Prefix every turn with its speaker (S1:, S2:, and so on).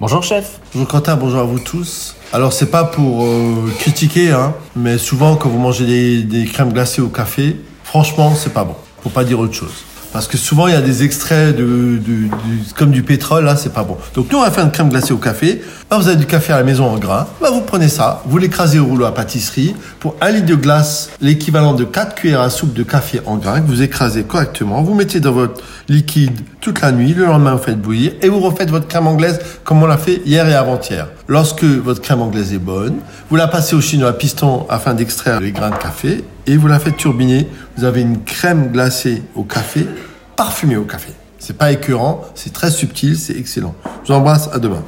S1: Bonjour chef.
S2: Bonjour Quentin, bonjour à vous tous. Alors c'est pas pour euh, critiquer, hein, mais souvent quand vous mangez des, crèmes glacées au café, franchement c'est pas bon. Faut pas dire autre chose. Parce que souvent il y a des extraits de, de- du- comme du pétrole, là c'est pas bon. Donc nous on va faire une crème glacée au café. Bah, vous avez du café à la maison en grains. Vous prenez ça, vous l'écrasez au rouleau à pâtisserie. Pour un litre de glace, l'équivalent de 4 cuillères à soupe de café en grains que vous écrasez correctement. Vous mettez dans votre liquide toute la nuit. Le lendemain vous faites bouillir et vous refaites votre crème anglaise comme on l'a fait hier et avant-hier. Lorsque votre crème anglaise est bonne, vous la passez au chinois à piston afin d'extraire les grains de café et vous la faites turbiner. Vous avez une crème glacée au café, parfumée au café. C'est pas écœurant, c'est très subtil, c'est excellent. Je vous embrasse, à demain.